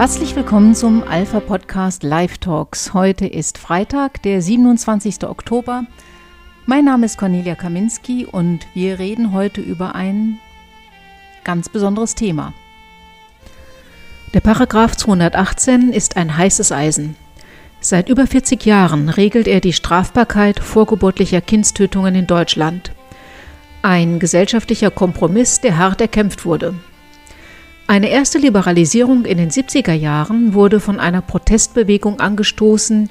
Herzlich willkommen zum Alpha Podcast Live Talks. Heute ist Freitag, der 27. Oktober. Mein Name ist Cornelia Kaminski und wir reden heute über ein ganz besonderes Thema. Der Paragraph 218 ist ein heißes Eisen. Seit über 40 Jahren regelt er die Strafbarkeit vorgeburtlicher Kindstötungen in Deutschland. Ein gesellschaftlicher Kompromiss, der hart erkämpft wurde. Eine erste Liberalisierung in den 70er Jahren wurde von einer Protestbewegung angestoßen,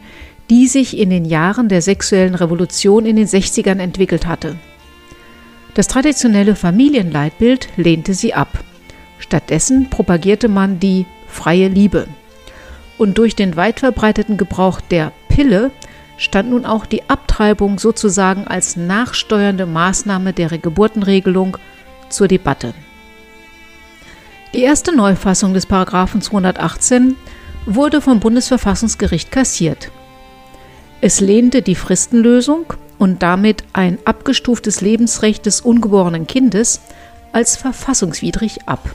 die sich in den Jahren der sexuellen Revolution in den 60ern entwickelt hatte. Das traditionelle Familienleitbild lehnte sie ab. Stattdessen propagierte man die freie Liebe. Und durch den weit verbreiteten Gebrauch der Pille stand nun auch die Abtreibung sozusagen als nachsteuernde Maßnahme der Geburtenregelung zur Debatte. Die erste Neufassung des Paragraphen 218 wurde vom Bundesverfassungsgericht kassiert. Es lehnte die Fristenlösung und damit ein abgestuftes Lebensrecht des ungeborenen Kindes als verfassungswidrig ab.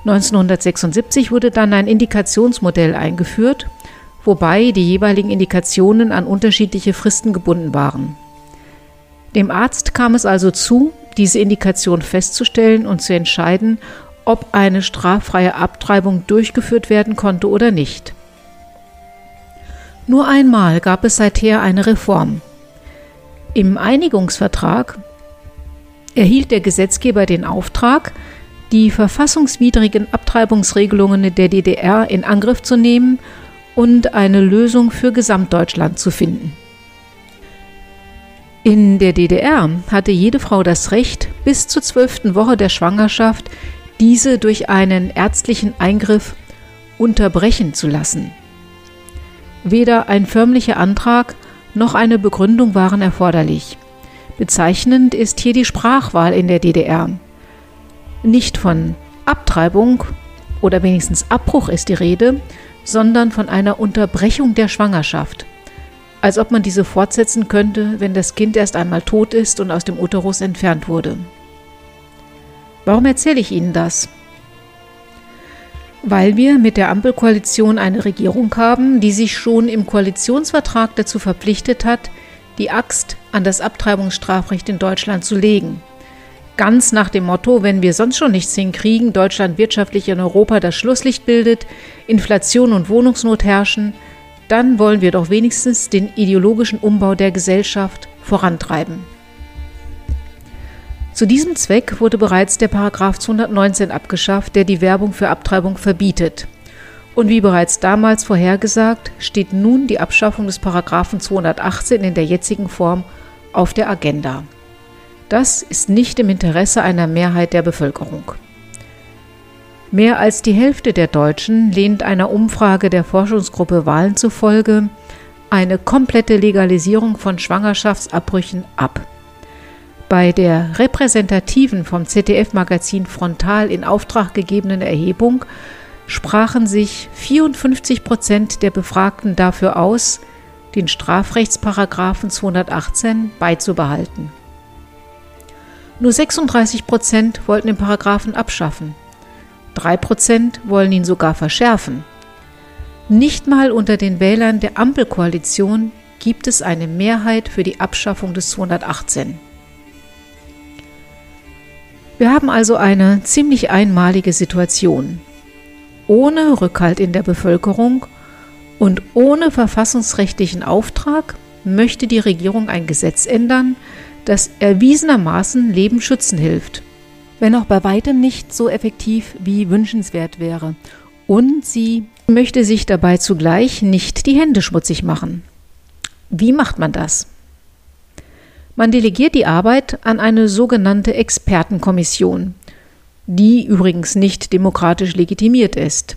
1976 wurde dann ein Indikationsmodell eingeführt, wobei die jeweiligen Indikationen an unterschiedliche Fristen gebunden waren. Dem Arzt kam es also zu, diese Indikation festzustellen und zu entscheiden, ob eine straffreie Abtreibung durchgeführt werden konnte oder nicht. Nur einmal gab es seither eine Reform. Im Einigungsvertrag erhielt der Gesetzgeber den Auftrag, die verfassungswidrigen Abtreibungsregelungen der DDR in Angriff zu nehmen und eine Lösung für Gesamtdeutschland zu finden. In der DDR hatte jede Frau das Recht, bis zur zwölften Woche der Schwangerschaft diese durch einen ärztlichen Eingriff unterbrechen zu lassen. Weder ein förmlicher Antrag noch eine Begründung waren erforderlich. Bezeichnend ist hier die Sprachwahl in der DDR. Nicht von Abtreibung oder wenigstens Abbruch ist die Rede, sondern von einer Unterbrechung der Schwangerschaft als ob man diese fortsetzen könnte, wenn das Kind erst einmal tot ist und aus dem Uterus entfernt wurde. Warum erzähle ich Ihnen das? Weil wir mit der Ampelkoalition eine Regierung haben, die sich schon im Koalitionsvertrag dazu verpflichtet hat, die Axt an das Abtreibungsstrafrecht in Deutschland zu legen. Ganz nach dem Motto, wenn wir sonst schon nichts hinkriegen, Deutschland wirtschaftlich in Europa das Schlusslicht bildet, Inflation und Wohnungsnot herrschen, dann wollen wir doch wenigstens den ideologischen Umbau der Gesellschaft vorantreiben. Zu diesem Zweck wurde bereits der Paragraph 219 abgeschafft, der die Werbung für Abtreibung verbietet. Und wie bereits damals vorhergesagt, steht nun die Abschaffung des Paragraphen 218 in der jetzigen Form auf der Agenda. Das ist nicht im Interesse einer Mehrheit der Bevölkerung. Mehr als die Hälfte der Deutschen lehnt einer Umfrage der Forschungsgruppe Wahlen zufolge eine komplette Legalisierung von Schwangerschaftsabbrüchen ab. Bei der repräsentativen vom ZDF-Magazin Frontal in Auftrag gegebenen Erhebung sprachen sich 54 Prozent der Befragten dafür aus, den Strafrechtsparagraphen 218 beizubehalten. Nur 36 Prozent wollten den Paragraphen abschaffen. Drei Prozent wollen ihn sogar verschärfen. Nicht mal unter den Wählern der Ampelkoalition gibt es eine Mehrheit für die Abschaffung des 218. Wir haben also eine ziemlich einmalige Situation. Ohne Rückhalt in der Bevölkerung und ohne verfassungsrechtlichen Auftrag möchte die Regierung ein Gesetz ändern, das erwiesenermaßen Leben schützen hilft wenn auch bei weitem nicht so effektiv wie wünschenswert wäre. Und sie möchte sich dabei zugleich nicht die Hände schmutzig machen. Wie macht man das? Man delegiert die Arbeit an eine sogenannte Expertenkommission, die übrigens nicht demokratisch legitimiert ist.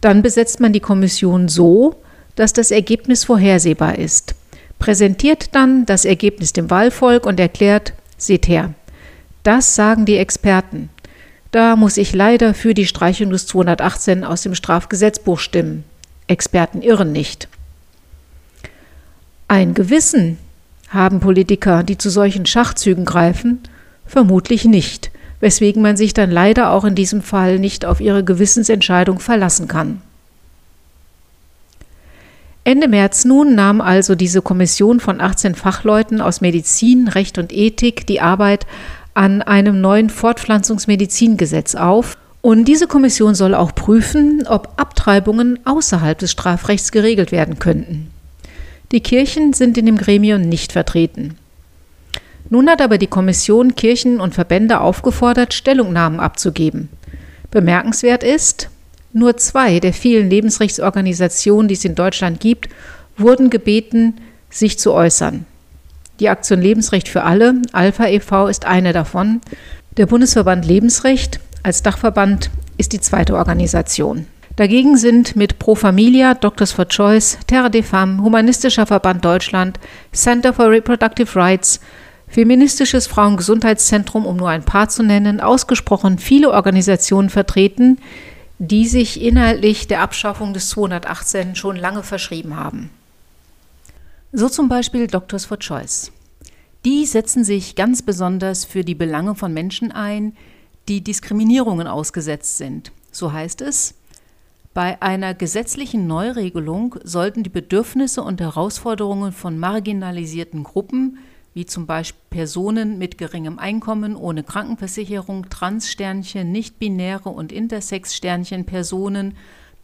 Dann besetzt man die Kommission so, dass das Ergebnis vorhersehbar ist, präsentiert dann das Ergebnis dem Wahlvolk und erklärt, seht her, das sagen die Experten. Da muss ich leider für die Streichung des 218 aus dem Strafgesetzbuch stimmen. Experten irren nicht. Ein Gewissen haben Politiker, die zu solchen Schachzügen greifen? Vermutlich nicht, weswegen man sich dann leider auch in diesem Fall nicht auf ihre Gewissensentscheidung verlassen kann. Ende März nun nahm also diese Kommission von 18 Fachleuten aus Medizin, Recht und Ethik die Arbeit an einem neuen Fortpflanzungsmedizingesetz auf. Und diese Kommission soll auch prüfen, ob Abtreibungen außerhalb des Strafrechts geregelt werden könnten. Die Kirchen sind in dem Gremium nicht vertreten. Nun hat aber die Kommission Kirchen und Verbände aufgefordert, Stellungnahmen abzugeben. Bemerkenswert ist, nur zwei der vielen Lebensrechtsorganisationen, die es in Deutschland gibt, wurden gebeten, sich zu äußern. Die Aktion Lebensrecht für alle, Alpha e.V., ist eine davon. Der Bundesverband Lebensrecht als Dachverband ist die zweite Organisation. Dagegen sind mit Pro Familia, Doctors for Choice, Terra de Femme, Humanistischer Verband Deutschland, Center for Reproductive Rights, Feministisches Frauengesundheitszentrum, um nur ein paar zu nennen, ausgesprochen viele Organisationen vertreten, die sich inhaltlich der Abschaffung des 218 schon lange verschrieben haben. So zum Beispiel Doctors for Choice. Die setzen sich ganz besonders für die Belange von Menschen ein, die Diskriminierungen ausgesetzt sind. So heißt es, bei einer gesetzlichen Neuregelung sollten die Bedürfnisse und Herausforderungen von marginalisierten Gruppen wie zum Beispiel Personen mit geringem Einkommen, ohne Krankenversicherung, Transsternchen, nicht-binäre und Intersex-Sternchen, Personen,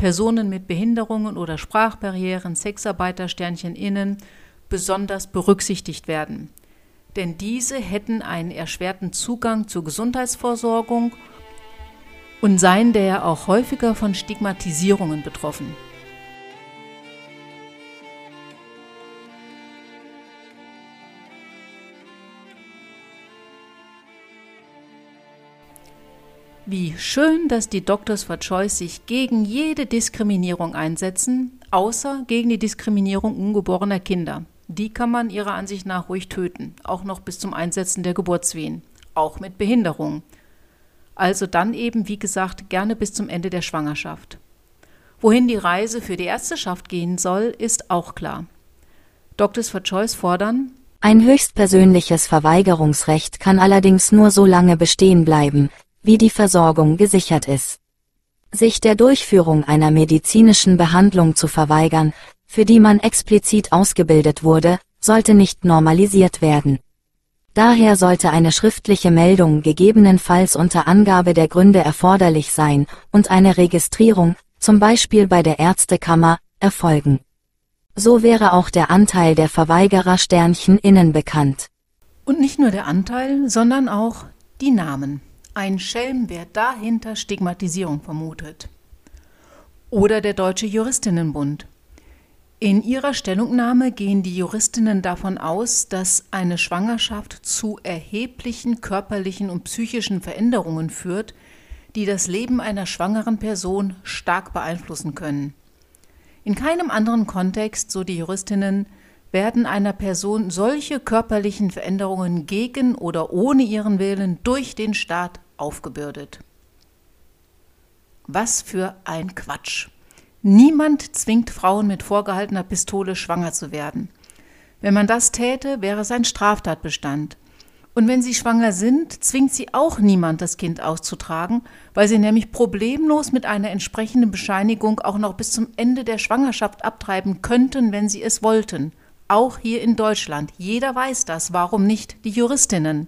Personen mit Behinderungen oder Sprachbarrieren, Sexarbeitersternchen innen besonders berücksichtigt werden. Denn diese hätten einen erschwerten Zugang zur Gesundheitsversorgung und seien daher auch häufiger von Stigmatisierungen betroffen. Wie schön, dass die Doctors for Choice sich gegen jede Diskriminierung einsetzen, außer gegen die Diskriminierung ungeborener Kinder. Die kann man ihrer Ansicht nach ruhig töten, auch noch bis zum Einsetzen der Geburtswehen, auch mit Behinderung. Also dann eben, wie gesagt, gerne bis zum Ende der Schwangerschaft. Wohin die Reise für die Ärzteschaft gehen soll, ist auch klar. Doctors for Choice fordern, ein höchstpersönliches Verweigerungsrecht kann allerdings nur so lange bestehen bleiben, wie die Versorgung gesichert ist. Sich der Durchführung einer medizinischen Behandlung zu verweigern, für die man explizit ausgebildet wurde, sollte nicht normalisiert werden. Daher sollte eine schriftliche Meldung gegebenenfalls unter Angabe der Gründe erforderlich sein und eine Registrierung, zum Beispiel bei der Ärztekammer, erfolgen. So wäre auch der Anteil der Verweigerer Sternchen innen bekannt. Und nicht nur der Anteil, sondern auch die Namen. Ein Schelm, wer dahinter Stigmatisierung vermutet. Oder der Deutsche Juristinnenbund. In ihrer Stellungnahme gehen die Juristinnen davon aus, dass eine Schwangerschaft zu erheblichen körperlichen und psychischen Veränderungen führt, die das Leben einer schwangeren Person stark beeinflussen können. In keinem anderen Kontext, so die Juristinnen, werden einer Person solche körperlichen Veränderungen gegen oder ohne ihren Willen durch den Staat aufgebürdet. Was für ein Quatsch. Niemand zwingt Frauen mit vorgehaltener Pistole schwanger zu werden. Wenn man das täte, wäre es ein Straftatbestand. Und wenn sie schwanger sind, zwingt sie auch niemand, das Kind auszutragen, weil sie nämlich problemlos mit einer entsprechenden Bescheinigung auch noch bis zum Ende der Schwangerschaft abtreiben könnten, wenn sie es wollten. Auch hier in Deutschland. Jeder weiß das. Warum nicht die Juristinnen?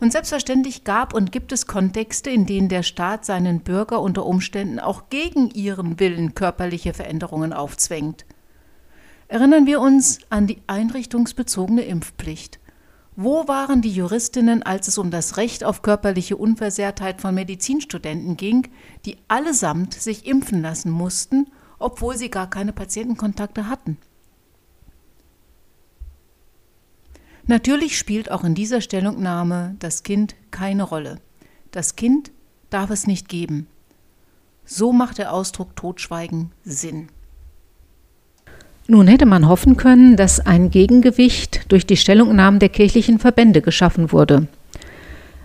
Und selbstverständlich gab und gibt es Kontexte, in denen der Staat seinen Bürger unter Umständen auch gegen ihren Willen körperliche Veränderungen aufzwängt. Erinnern wir uns an die einrichtungsbezogene Impfpflicht. Wo waren die Juristinnen, als es um das Recht auf körperliche Unversehrtheit von Medizinstudenten ging, die allesamt sich impfen lassen mussten, obwohl sie gar keine Patientenkontakte hatten? Natürlich spielt auch in dieser Stellungnahme das Kind keine Rolle. Das Kind darf es nicht geben. So macht der Ausdruck Totschweigen Sinn. Nun hätte man hoffen können, dass ein Gegengewicht durch die Stellungnahmen der kirchlichen Verbände geschaffen wurde.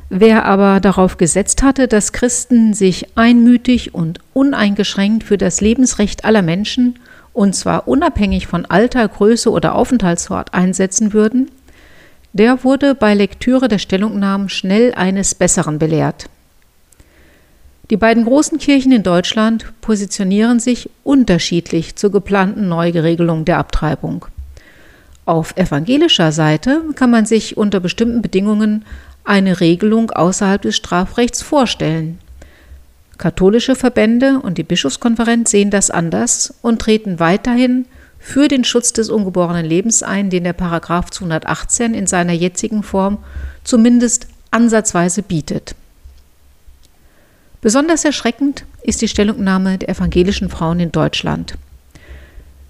Wer aber darauf gesetzt hatte, dass Christen sich einmütig und uneingeschränkt für das Lebensrecht aller Menschen, und zwar unabhängig von Alter, Größe oder Aufenthaltsort, einsetzen würden, Der wurde bei Lektüre der Stellungnahmen schnell eines Besseren belehrt. Die beiden großen Kirchen in Deutschland positionieren sich unterschiedlich zur geplanten Neugeregelung der Abtreibung. Auf evangelischer Seite kann man sich unter bestimmten Bedingungen eine Regelung außerhalb des Strafrechts vorstellen. Katholische Verbände und die Bischofskonferenz sehen das anders und treten weiterhin für den Schutz des ungeborenen Lebens ein, den der Paragraph 218 in seiner jetzigen Form zumindest ansatzweise bietet. Besonders erschreckend ist die Stellungnahme der evangelischen Frauen in Deutschland.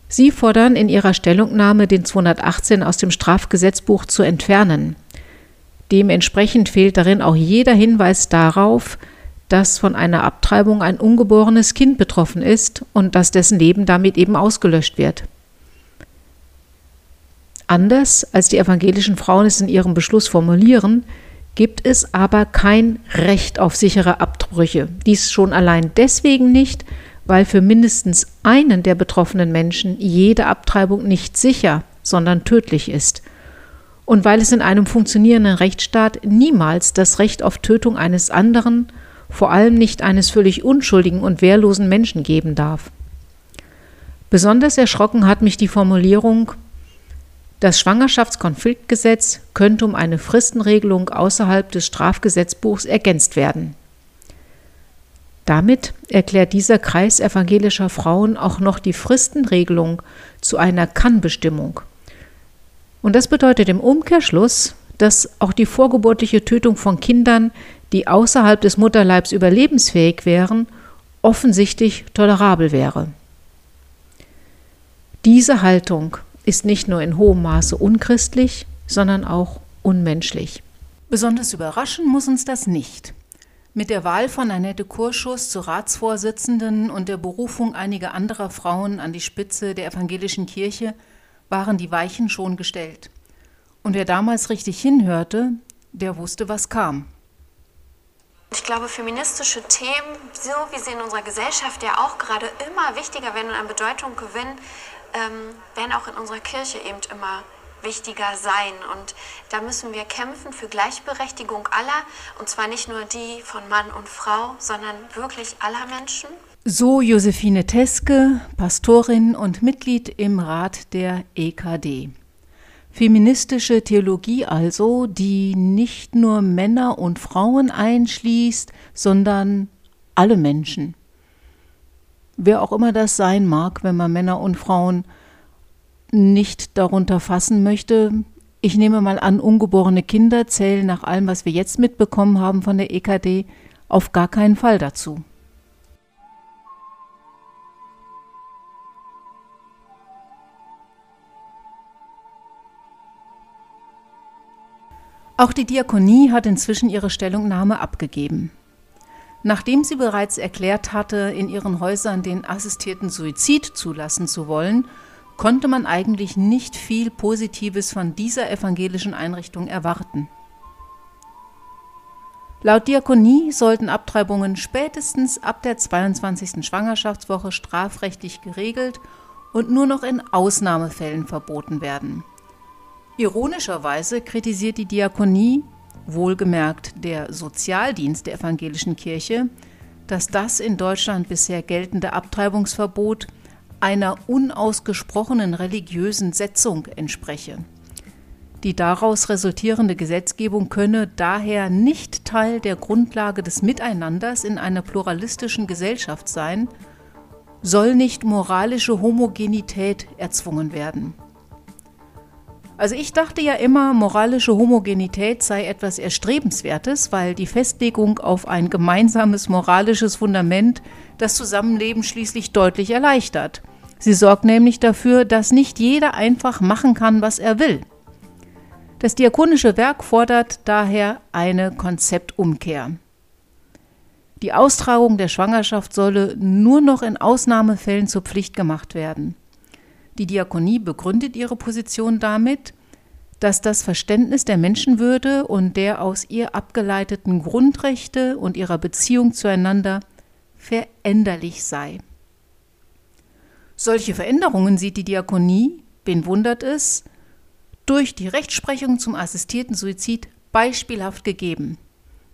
Sie fordern in ihrer Stellungnahme, den 218 aus dem Strafgesetzbuch zu entfernen. Dementsprechend fehlt darin auch jeder Hinweis darauf, dass von einer Abtreibung ein ungeborenes Kind betroffen ist und dass dessen Leben damit eben ausgelöscht wird. Anders als die evangelischen Frauen es in ihrem Beschluss formulieren, gibt es aber kein Recht auf sichere Abbrüche. Dies schon allein deswegen nicht, weil für mindestens einen der betroffenen Menschen jede Abtreibung nicht sicher, sondern tödlich ist. Und weil es in einem funktionierenden Rechtsstaat niemals das Recht auf Tötung eines anderen, vor allem nicht eines völlig unschuldigen und wehrlosen Menschen geben darf. Besonders erschrocken hat mich die Formulierung das Schwangerschaftskonfliktgesetz könnte um eine Fristenregelung außerhalb des Strafgesetzbuchs ergänzt werden. Damit erklärt dieser Kreis evangelischer Frauen auch noch die Fristenregelung zu einer Kannbestimmung. Und das bedeutet im Umkehrschluss, dass auch die vorgeburtliche Tötung von Kindern, die außerhalb des Mutterleibs überlebensfähig wären, offensichtlich tolerabel wäre. Diese Haltung ist nicht nur in hohem Maße unchristlich, sondern auch unmenschlich. Besonders überraschen muss uns das nicht. Mit der Wahl von Annette Kurschus zur Ratsvorsitzenden und der Berufung einiger anderer Frauen an die Spitze der evangelischen Kirche waren die Weichen schon gestellt. Und wer damals richtig hinhörte, der wusste, was kam. Ich glaube, feministische Themen, so wie sie in unserer Gesellschaft ja auch gerade immer wichtiger werden und an Bedeutung gewinnen, ähm, werden auch in unserer Kirche eben immer wichtiger sein. Und da müssen wir kämpfen für Gleichberechtigung aller, und zwar nicht nur die von Mann und Frau, sondern wirklich aller Menschen. So Josephine Teske, Pastorin und Mitglied im Rat der EKD. Feministische Theologie also, die nicht nur Männer und Frauen einschließt, sondern alle Menschen wer auch immer das sein mag, wenn man Männer und Frauen nicht darunter fassen möchte. Ich nehme mal an, ungeborene Kinder zählen nach allem, was wir jetzt mitbekommen haben von der EKD, auf gar keinen Fall dazu. Auch die Diakonie hat inzwischen ihre Stellungnahme abgegeben. Nachdem sie bereits erklärt hatte, in ihren Häusern den assistierten Suizid zulassen zu wollen, konnte man eigentlich nicht viel Positives von dieser evangelischen Einrichtung erwarten. Laut Diakonie sollten Abtreibungen spätestens ab der 22. Schwangerschaftswoche strafrechtlich geregelt und nur noch in Ausnahmefällen verboten werden. Ironischerweise kritisiert die Diakonie, wohlgemerkt der Sozialdienst der evangelischen Kirche, dass das in Deutschland bisher geltende Abtreibungsverbot einer unausgesprochenen religiösen Setzung entspreche. Die daraus resultierende Gesetzgebung könne daher nicht Teil der Grundlage des Miteinanders in einer pluralistischen Gesellschaft sein, soll nicht moralische Homogenität erzwungen werden. Also ich dachte ja immer, moralische Homogenität sei etwas Erstrebenswertes, weil die Festlegung auf ein gemeinsames moralisches Fundament das Zusammenleben schließlich deutlich erleichtert. Sie sorgt nämlich dafür, dass nicht jeder einfach machen kann, was er will. Das diakonische Werk fordert daher eine Konzeptumkehr. Die Austragung der Schwangerschaft solle nur noch in Ausnahmefällen zur Pflicht gemacht werden. Die Diakonie begründet ihre Position damit, dass das Verständnis der Menschenwürde und der aus ihr abgeleiteten Grundrechte und ihrer Beziehung zueinander veränderlich sei. Solche Veränderungen sieht die Diakonie, wen wundert es, durch die Rechtsprechung zum assistierten Suizid beispielhaft gegeben.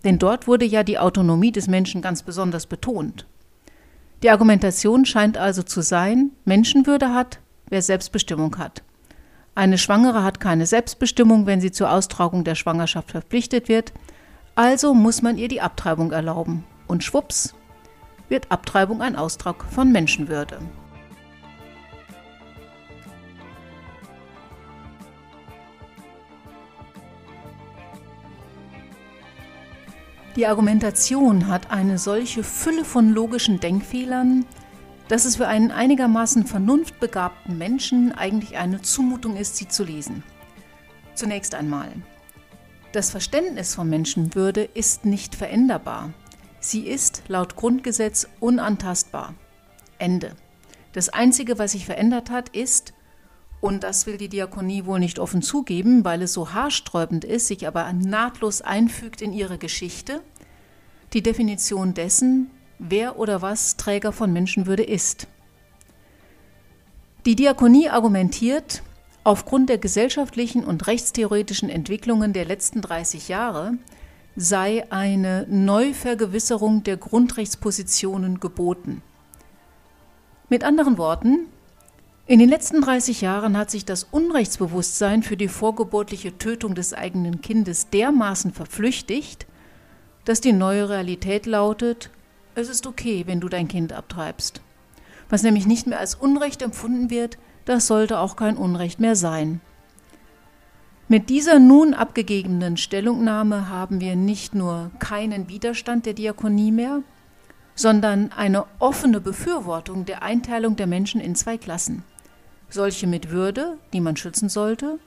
Denn dort wurde ja die Autonomie des Menschen ganz besonders betont. Die Argumentation scheint also zu sein, Menschenwürde hat, wer Selbstbestimmung hat. Eine Schwangere hat keine Selbstbestimmung, wenn sie zur Austragung der Schwangerschaft verpflichtet wird, also muss man ihr die Abtreibung erlauben. Und schwupps wird Abtreibung ein Austrag von Menschenwürde. Die Argumentation hat eine solche Fülle von logischen Denkfehlern, dass es für einen einigermaßen vernunftbegabten Menschen eigentlich eine Zumutung ist, sie zu lesen. Zunächst einmal. Das Verständnis von Menschenwürde ist nicht veränderbar. Sie ist laut Grundgesetz unantastbar. Ende. Das Einzige, was sich verändert hat, ist, und das will die Diakonie wohl nicht offen zugeben, weil es so haarsträubend ist, sich aber nahtlos einfügt in ihre Geschichte, die Definition dessen, wer oder was Träger von Menschenwürde ist. Die Diakonie argumentiert, aufgrund der gesellschaftlichen und rechtstheoretischen Entwicklungen der letzten 30 Jahre sei eine Neuvergewisserung der Grundrechtspositionen geboten. Mit anderen Worten, in den letzten 30 Jahren hat sich das Unrechtsbewusstsein für die vorgeburtliche Tötung des eigenen Kindes dermaßen verflüchtigt, dass die neue Realität lautet, es ist okay, wenn du dein Kind abtreibst. Was nämlich nicht mehr als Unrecht empfunden wird, das sollte auch kein Unrecht mehr sein. Mit dieser nun abgegebenen Stellungnahme haben wir nicht nur keinen Widerstand der Diakonie mehr, sondern eine offene Befürwortung der Einteilung der Menschen in zwei Klassen solche mit Würde, die man schützen sollte,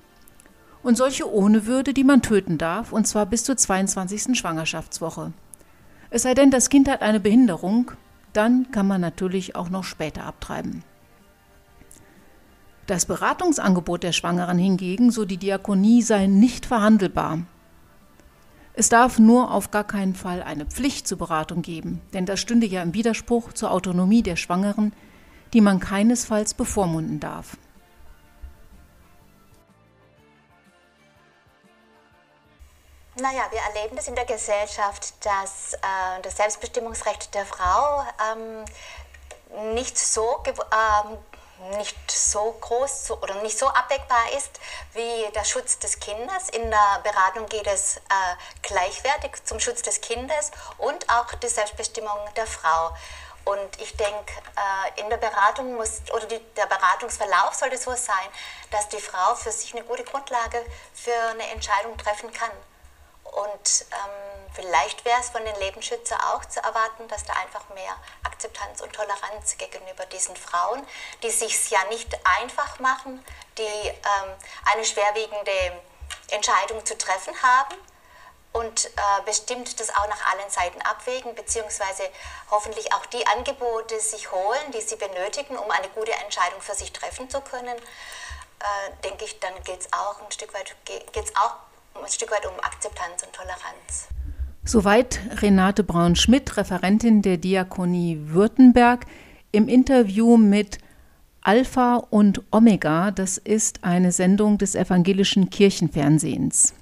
und solche ohne Würde, die man töten darf, und zwar bis zur 22. Schwangerschaftswoche. Es sei denn, das Kind hat eine Behinderung, dann kann man natürlich auch noch später abtreiben. Das Beratungsangebot der Schwangeren hingegen, so die Diakonie, sei nicht verhandelbar. Es darf nur auf gar keinen Fall eine Pflicht zur Beratung geben, denn das stünde ja im Widerspruch zur Autonomie der Schwangeren, die man keinesfalls bevormunden darf. Naja, wir erleben das in der Gesellschaft, dass äh, das Selbstbestimmungsrecht der Frau ähm, nicht so ähm, nicht so groß oder nicht so abdeckbar ist wie der Schutz des Kindes. In der Beratung geht es äh, gleichwertig zum Schutz des Kindes und auch die Selbstbestimmung der Frau. Und ich denke, äh, in der Beratung muss, oder die, der Beratungsverlauf sollte so sein, dass die Frau für sich eine gute Grundlage für eine Entscheidung treffen kann. Und ähm, vielleicht wäre es von den Lebensschützern auch zu erwarten, dass da einfach mehr Akzeptanz und Toleranz gegenüber diesen Frauen, die sich ja nicht einfach machen, die ähm, eine schwerwiegende Entscheidung zu treffen haben und äh, bestimmt das auch nach allen Seiten abwägen, beziehungsweise hoffentlich auch die Angebote sich holen, die sie benötigen, um eine gute Entscheidung für sich treffen zu können, äh, denke ich, dann geht es auch ein Stück weit, geht's auch ein Stück weit um Akzeptanz und Toleranz. Soweit Renate Braun-Schmidt, Referentin der Diakonie Württemberg, im Interview mit Alpha und Omega. Das ist eine Sendung des evangelischen Kirchenfernsehens.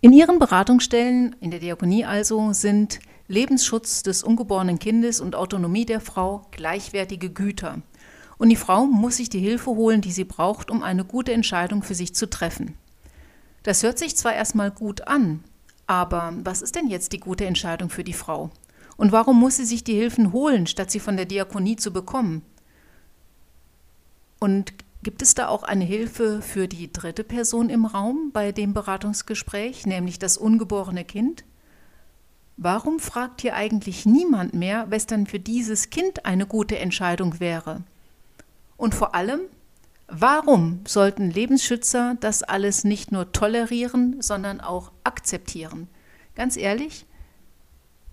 In ihren Beratungsstellen, in der Diakonie also, sind Lebensschutz des ungeborenen Kindes und Autonomie der Frau gleichwertige Güter. Und die Frau muss sich die Hilfe holen, die sie braucht, um eine gute Entscheidung für sich zu treffen. Das hört sich zwar erstmal gut an, aber was ist denn jetzt die gute Entscheidung für die Frau? Und warum muss sie sich die Hilfen holen, statt sie von der Diakonie zu bekommen? Und Gibt es da auch eine Hilfe für die dritte Person im Raum bei dem Beratungsgespräch, nämlich das ungeborene Kind? Warum fragt hier eigentlich niemand mehr, was dann für dieses Kind eine gute Entscheidung wäre? Und vor allem, warum sollten Lebensschützer das alles nicht nur tolerieren, sondern auch akzeptieren? Ganz ehrlich,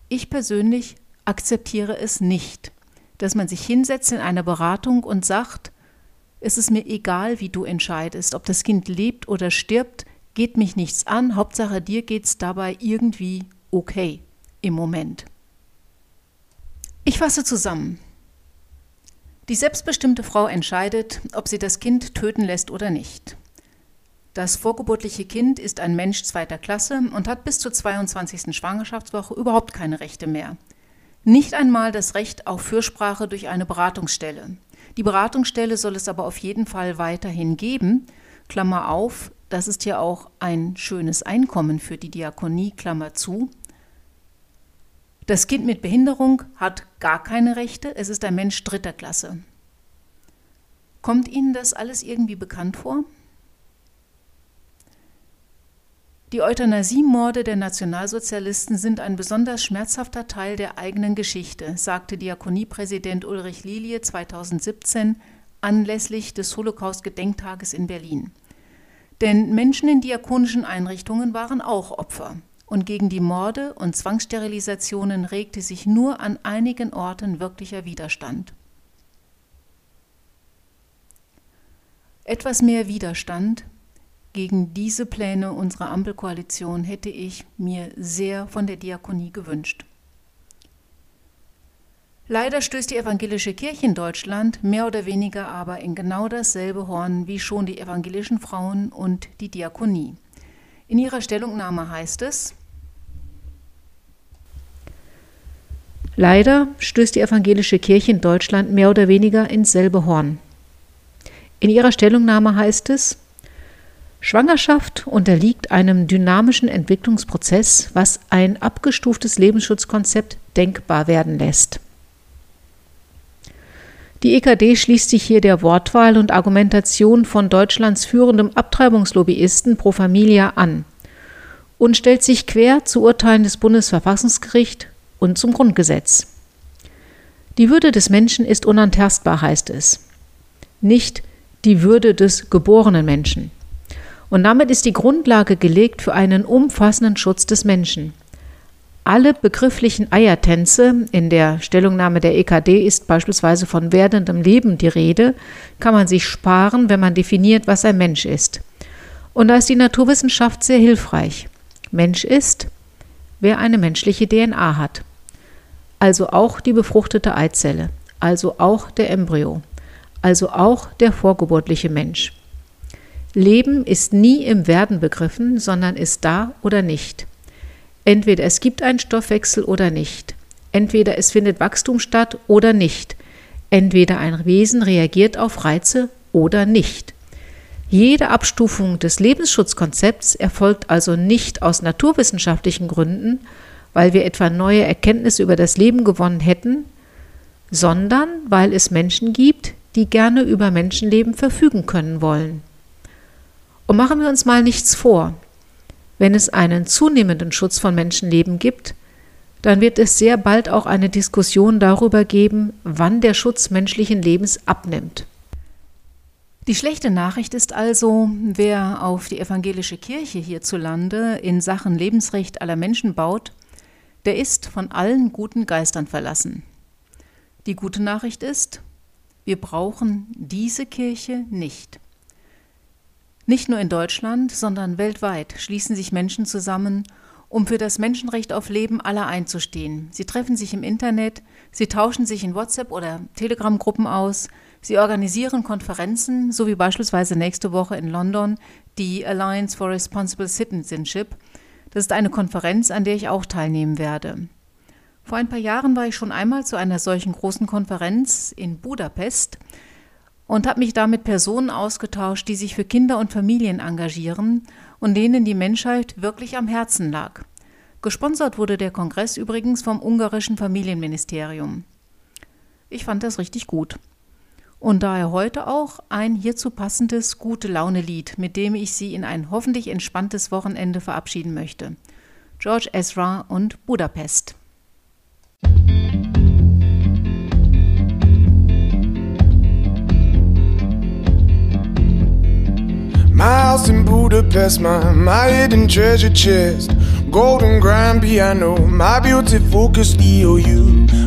ich persönlich akzeptiere es nicht, dass man sich hinsetzt in einer Beratung und sagt, es ist mir egal, wie du entscheidest, ob das Kind lebt oder stirbt, geht mich nichts an, Hauptsache dir geht's dabei irgendwie okay im Moment. Ich fasse zusammen. Die selbstbestimmte Frau entscheidet, ob sie das Kind töten lässt oder nicht. Das vorgeburtliche Kind ist ein Mensch zweiter Klasse und hat bis zur 22. Schwangerschaftswoche überhaupt keine Rechte mehr. Nicht einmal das Recht auf Fürsprache durch eine Beratungsstelle. Die Beratungsstelle soll es aber auf jeden Fall weiterhin geben. Klammer auf, das ist ja auch ein schönes Einkommen für die Diakonie, Klammer zu. Das Kind mit Behinderung hat gar keine Rechte, es ist ein Mensch dritter Klasse. Kommt Ihnen das alles irgendwie bekannt vor? Die Euthanasiemorde der Nationalsozialisten sind ein besonders schmerzhafter Teil der eigenen Geschichte, sagte Diakoniepräsident Ulrich Lilie 2017 anlässlich des Holocaust-Gedenktages in Berlin. Denn Menschen in diakonischen Einrichtungen waren auch Opfer und gegen die Morde und Zwangssterilisationen regte sich nur an einigen Orten wirklicher Widerstand. Etwas mehr Widerstand gegen diese Pläne unserer Ampelkoalition hätte ich mir sehr von der Diakonie gewünscht. Leider stößt die evangelische Kirche in Deutschland mehr oder weniger aber in genau dasselbe Horn wie schon die evangelischen Frauen und die Diakonie. In ihrer Stellungnahme heißt es, Leider stößt die evangelische Kirche in Deutschland mehr oder weniger ins selbe Horn. In ihrer Stellungnahme heißt es, Schwangerschaft unterliegt einem dynamischen Entwicklungsprozess, was ein abgestuftes Lebensschutzkonzept denkbar werden lässt. Die EKD schließt sich hier der Wortwahl und Argumentation von Deutschlands führendem Abtreibungslobbyisten Pro Familia an und stellt sich quer zu Urteilen des Bundesverfassungsgerichts und zum Grundgesetz. Die Würde des Menschen ist unantastbar, heißt es. Nicht die Würde des geborenen Menschen. Und damit ist die Grundlage gelegt für einen umfassenden Schutz des Menschen. Alle begrifflichen Eiertänze, in der Stellungnahme der EKD ist beispielsweise von werdendem Leben die Rede, kann man sich sparen, wenn man definiert, was ein Mensch ist. Und da ist die Naturwissenschaft sehr hilfreich. Mensch ist, wer eine menschliche DNA hat. Also auch die befruchtete Eizelle, also auch der Embryo, also auch der vorgeburtliche Mensch. Leben ist nie im Werden begriffen, sondern ist da oder nicht. Entweder es gibt einen Stoffwechsel oder nicht. Entweder es findet Wachstum statt oder nicht. Entweder ein Wesen reagiert auf Reize oder nicht. Jede Abstufung des Lebensschutzkonzepts erfolgt also nicht aus naturwissenschaftlichen Gründen, weil wir etwa neue Erkenntnisse über das Leben gewonnen hätten, sondern weil es Menschen gibt, die gerne über Menschenleben verfügen können wollen. Und machen wir uns mal nichts vor. Wenn es einen zunehmenden Schutz von Menschenleben gibt, dann wird es sehr bald auch eine Diskussion darüber geben, wann der Schutz menschlichen Lebens abnimmt. Die schlechte Nachricht ist also, wer auf die evangelische Kirche hierzulande in Sachen Lebensrecht aller Menschen baut, der ist von allen guten Geistern verlassen. Die gute Nachricht ist, wir brauchen diese Kirche nicht. Nicht nur in Deutschland, sondern weltweit schließen sich Menschen zusammen, um für das Menschenrecht auf Leben aller einzustehen. Sie treffen sich im Internet, sie tauschen sich in WhatsApp oder Telegram-Gruppen aus, sie organisieren Konferenzen, so wie beispielsweise nächste Woche in London die Alliance for Responsible Citizenship. Das ist eine Konferenz, an der ich auch teilnehmen werde. Vor ein paar Jahren war ich schon einmal zu einer solchen großen Konferenz in Budapest und habe mich da mit Personen ausgetauscht, die sich für Kinder und Familien engagieren und denen die Menschheit wirklich am Herzen lag. Gesponsert wurde der Kongress übrigens vom ungarischen Familienministerium. Ich fand das richtig gut. Und daher heute auch ein hierzu passendes gute Laune Lied, mit dem ich Sie in ein hoffentlich entspanntes Wochenende verabschieden möchte. George Ezra und Budapest. My house in Budapest, my, my hidden treasure chest, golden grand piano, my beauty focused EOU.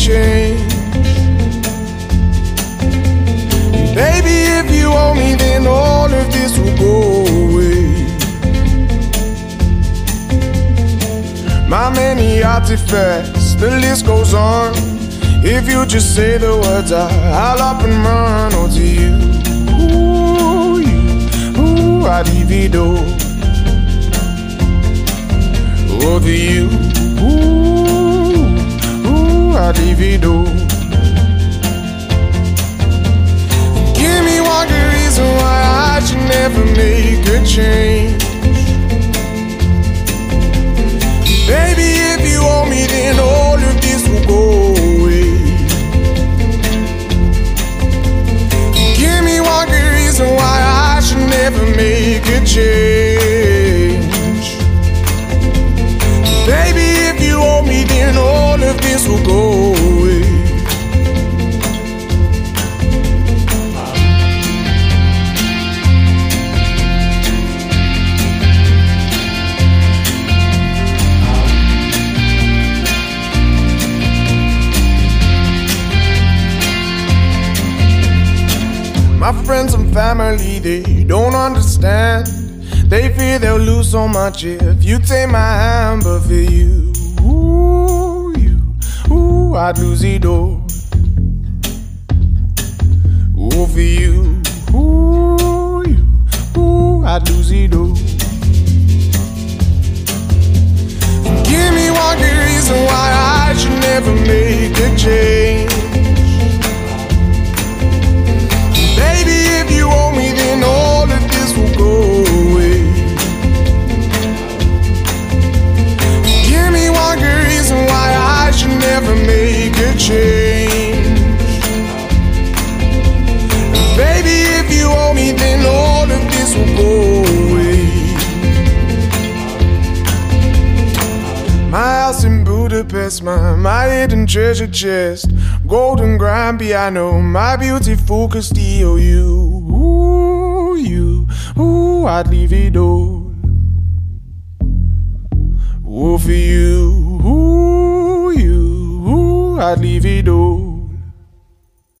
Change. Baby, if you owe me, then all of this will go away. My many artifacts, the list goes on. If you just say the words, I, I'll up and run. Oh, to you, ooh, you, ooh, I'd divido. Oh, to you, ooh, ooh, I'd. Give me one good reason why I should never make a change. Baby, if you owe me, then all of this will go away. Give me one good reason why I should never make a change. This will go away. My friends and family, they don't understand. They fear they'll lose so much if you take my hand, but for you, ooh, I'd lose it all. Ooh, for you, ooh, you, ooh, I'd lose it all. Give me one good reason why I should never make a change. Budapest, my, my hidden treasure chest, golden grand piano, my beautiful Castillo. You, ooh, you, ooh, I'd leave it all. Ooh, for you, ooh, you, ooh, I'd leave it all.